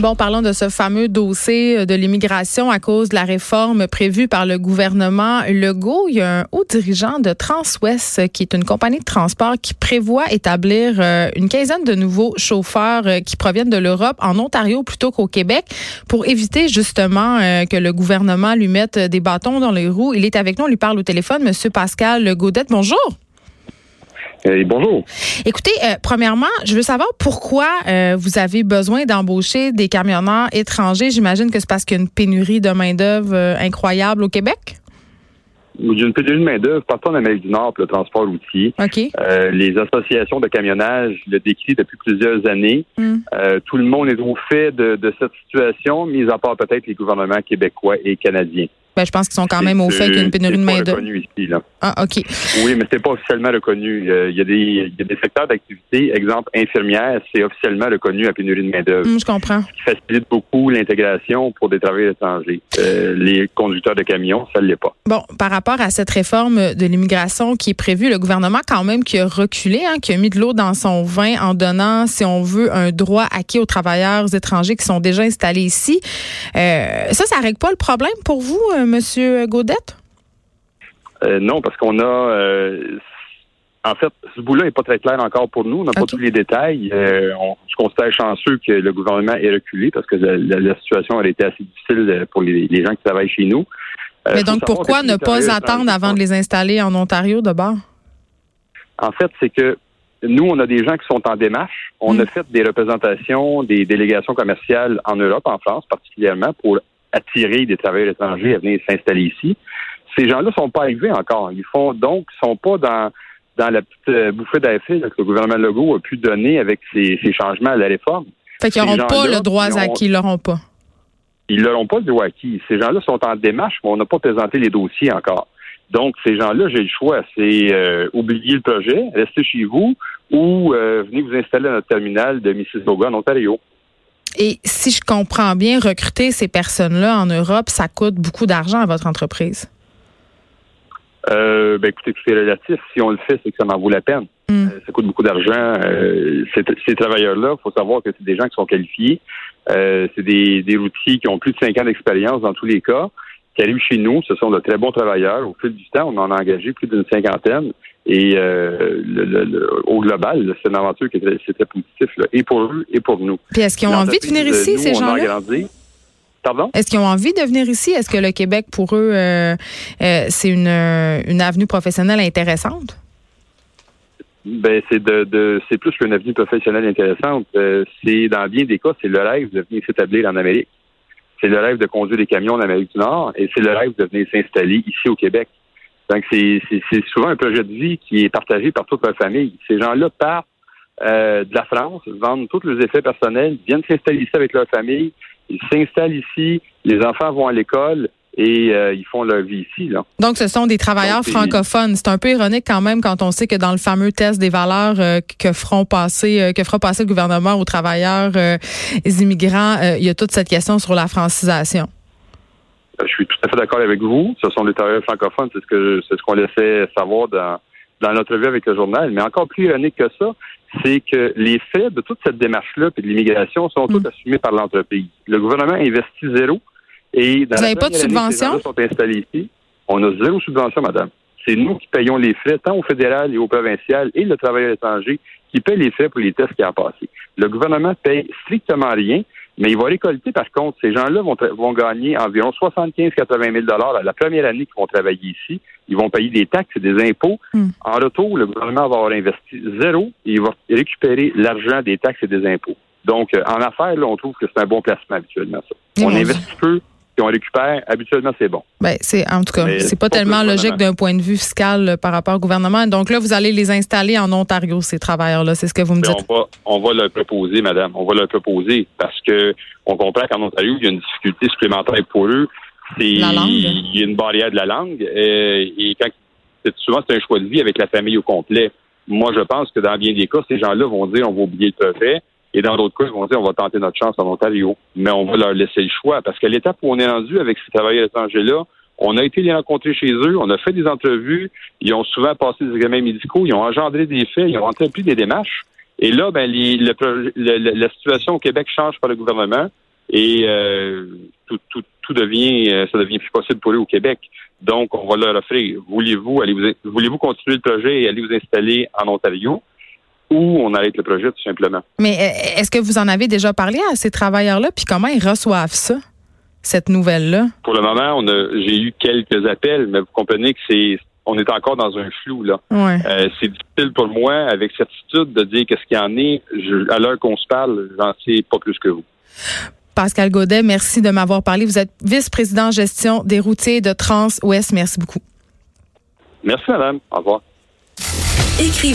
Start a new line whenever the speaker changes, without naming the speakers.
Bon, parlons de ce fameux dossier de l'immigration à cause de la réforme prévue par le gouvernement Legault. Il y a un haut dirigeant de Transwest, qui est une compagnie de transport, qui prévoit établir euh, une quinzaine de nouveaux chauffeurs euh, qui proviennent de l'Europe en Ontario plutôt qu'au Québec pour éviter justement euh, que le gouvernement lui mette des bâtons dans les roues. Il est avec nous, on lui parle au téléphone. Monsieur Pascal Gaudette, bonjour.
Euh, bonjour.
Écoutez, euh, premièrement, je veux savoir pourquoi euh, vous avez besoin d'embaucher des camionneurs étrangers. J'imagine que c'est parce qu'il y a une pénurie de main-d'œuvre incroyable au Québec.
Il y a une pénurie de main-d'œuvre partout en Amérique du Nord pour le transport routier. Les associations de camionnage le décrivent depuis plusieurs années.
Hmm.
tout le monde est au fait de, de cette situation, mis à part peut-être les gouvernements québécois et canadiens.
Ben, je pense qu'ils sont quand même au fait qu'il y a une pénurie de main-d'œuvre. Ah, OK.
Oui, mais c'est pas officiellement reconnu. Il y a des, il y a des secteurs d'activité, exemple infirmière, c'est officiellement reconnu à pénurie de main-d'œuvre.
Hum, je comprends.
Ce qui facilite beaucoup l'intégration pour des travailleurs étrangers. Euh, les conducteurs de camions, ça ne l'est pas.
Bon, par rapport à cette réforme de l'immigration qui est prévue, le gouvernement quand même qui a reculé, hein, qui a mis de l'eau dans son vin en donnant, si on veut, un droit acquis aux travailleurs étrangers qui sont déjà installés ici. Euh, ça, ça règle pas le problème pour vous, euh, Monsieur Gaudette?
Euh, non, parce qu'on a. Euh, en fait, ce bout-là n'est pas très clair encore pour nous. On n'a pas tous les détails. Euh, on, je considère chanceux que le gouvernement ait reculé parce que la, situation aurait été assez difficile pour les, gens qui travaillent chez nous.
Mais donc, pourquoi ne pas attendre avant de les installer en Ontario de bord?
En fait, c'est que nous, on a des gens qui sont en démarche. On mm. a fait des représentations, des délégations commerciales en Europe, en France particulièrement, pour attirer des travailleurs étrangers à venir s'installer ici. Ces gens-là sont pas arrivés encore. Ils font donc sont pas dans dans la petite euh, bouffée d'effet que le gouvernement Legault a pu donner avec ces, changements à la réforme.
Fait qu'ils n'auront pas le droit acquis, ils l'auront pas.
Ils n'auront pas le droit acquis. Ces gens-là sont en démarche, mais on n'a pas présenté les dossiers encore. Donc, ces gens-là, j'ai le choix. C'est euh, oublier le projet, rester chez vous ou euh, venez vous installer à notre terminal de Mississauga en Ontario.
Et si je comprends bien, recruter ces personnes-là en Europe, ça coûte beaucoup d'argent à votre entreprise.
Euh, ben écoutez, tout est relatif. Si on le fait, c'est que ça en vaut la peine.
Hmm.
Euh, ça coûte beaucoup d'argent. Euh, ces, travailleurs-là, il faut savoir que c'est des gens qui sont qualifiés. Euh, c'est des, des routiers qui ont plus de cinq ans d'expérience dans tous les cas, qui arrivent chez nous. Ce sont de très bons travailleurs. Au fil du temps, on en a engagé plus d'une cinquantaine. Et euh, le, au global, c'est une aventure qui est très, positif, et pour eux et pour nous.
Puis est-ce qu'ils ont envie de venir ici, ces gens-là?
Pardon?
Est-ce qu'ils ont envie de venir ici? Est-ce que le Québec, pour eux, euh, euh, c'est une, une avenue professionnelle intéressante?
Ben c'est de, de c'est plus qu'une avenue professionnelle intéressante. c'est dans bien des cas, c'est le rêve de venir s'établir en Amérique. C'est le rêve de conduire des camions en Amérique du Nord et c'est le rêve de venir s'installer ici au Québec. Donc, c'est souvent un projet de vie qui est partagé par toute la famille. Ces gens-là partent euh, de la France, vendent tous leurs effets personnels, viennent s'installer ici avec leur famille, ils s'installent ici, les enfants vont à l'école et euh, ils font leur vie ici. Là.
Donc, ce sont des travailleurs francophones. C'est un peu ironique quand même quand on sait que dans le fameux test des valeurs euh, que feront passer, que fera passer le gouvernement aux travailleurs immigrants, il y a toute cette question sur la francisation.
Je suis tout à fait d'accord avec vous. Ce sont des travailleurs francophones, c'est ce que c'est ce qu'on laissait savoir dans, dans notre vie avec le journal. Mais encore plus ironique que ça, c'est que les faits de toute cette démarche-là et de l'immigration sont tous mm. assumés par l'entreprise. Le gouvernement investit zéro. Et dans
Vous n'avez pas de subvention?
sont installés ici. On a zéro subvention, madame. C'est nous qui payons les frais, tant au fédéral et au provincial, et le travailleur étranger qui paye les frais pour les tests qui ont passé. Le gouvernement paye strictement rien. Mais il va récolter, par contre, ces gens-là vont, vont gagner environ 75-80 000 dollars la première année qu'ils vont travailler ici. Ils vont payer des taxes et des impôts.
Hmm.
En retour, le gouvernement va avoir investi zéro et il va récupérer l'argent des taxes et des impôts. Donc, euh, en affaires, là, on trouve que c'est un bon placement habituellement, ça. on investit peu, on récupère, habituellement, c'est bon.
Ben, c'est, en tout cas, c'est pas tellement logique d'un point de vue fiscal euh, par rapport au gouvernement. Donc là, vous allez les installer en Ontario, ces travailleurs-là. C'est ce que vous me dites.
On va, on va leur proposer, madame. On va leur proposer parce que on comprend qu'en Ontario, il y a une difficulté supplémentaire pour eux.
La langue.
Il y a une barrière de la langue. Euh, et, quand, souvent, c'est un choix de vie avec la famille au complet. Moi, je pense que dans bien des cas, ces gens-là vont dire on va oublier le préfet. Et dans d'autres cas, ils vont dire on va tenter notre chance en Ontario. Mais on va leur laisser le choix. Parce que l'étape où on est rendu avec ces travailleurs étrangers-là, on a été les rencontrer chez eux, on a fait des entrevues, ils ont souvent passé des examens médicaux, ils ont engendré des faits, ils ont entrepris des démarches. Et là, ben, la situation au Québec change par le gouvernement et euh, tout, tout, tout, devient, euh, ça devient plus possible pour eux au Québec. Donc, on va leur offrir. Voulez-vous aller vous, voulez-vous continuer le projet et aller vous installer en Ontario? Ou on arrête le projet tout simplement.
Mais euh, est-ce que vous en avez déjà parlé à ces travailleurs-là, puis comment ils reçoivent ça, cette nouvelle-là?
Pour le moment, on a, j'ai eu quelques appels, mais vous comprenez que c'est, on est encore dans un flou là.
Ouais.
Euh, c'est difficile pour moi, avec certitude, de dire qu'est-ce qu'il y en est. Je, à l'heure qu'on se parle, j'en sais pas plus que vous.
Pascal Godet, merci de m'avoir parlé. Vous êtes vice-président gestion des routiers de Trans-Ouest. Merci beaucoup.
Merci, madame. Au revoir. Écrivez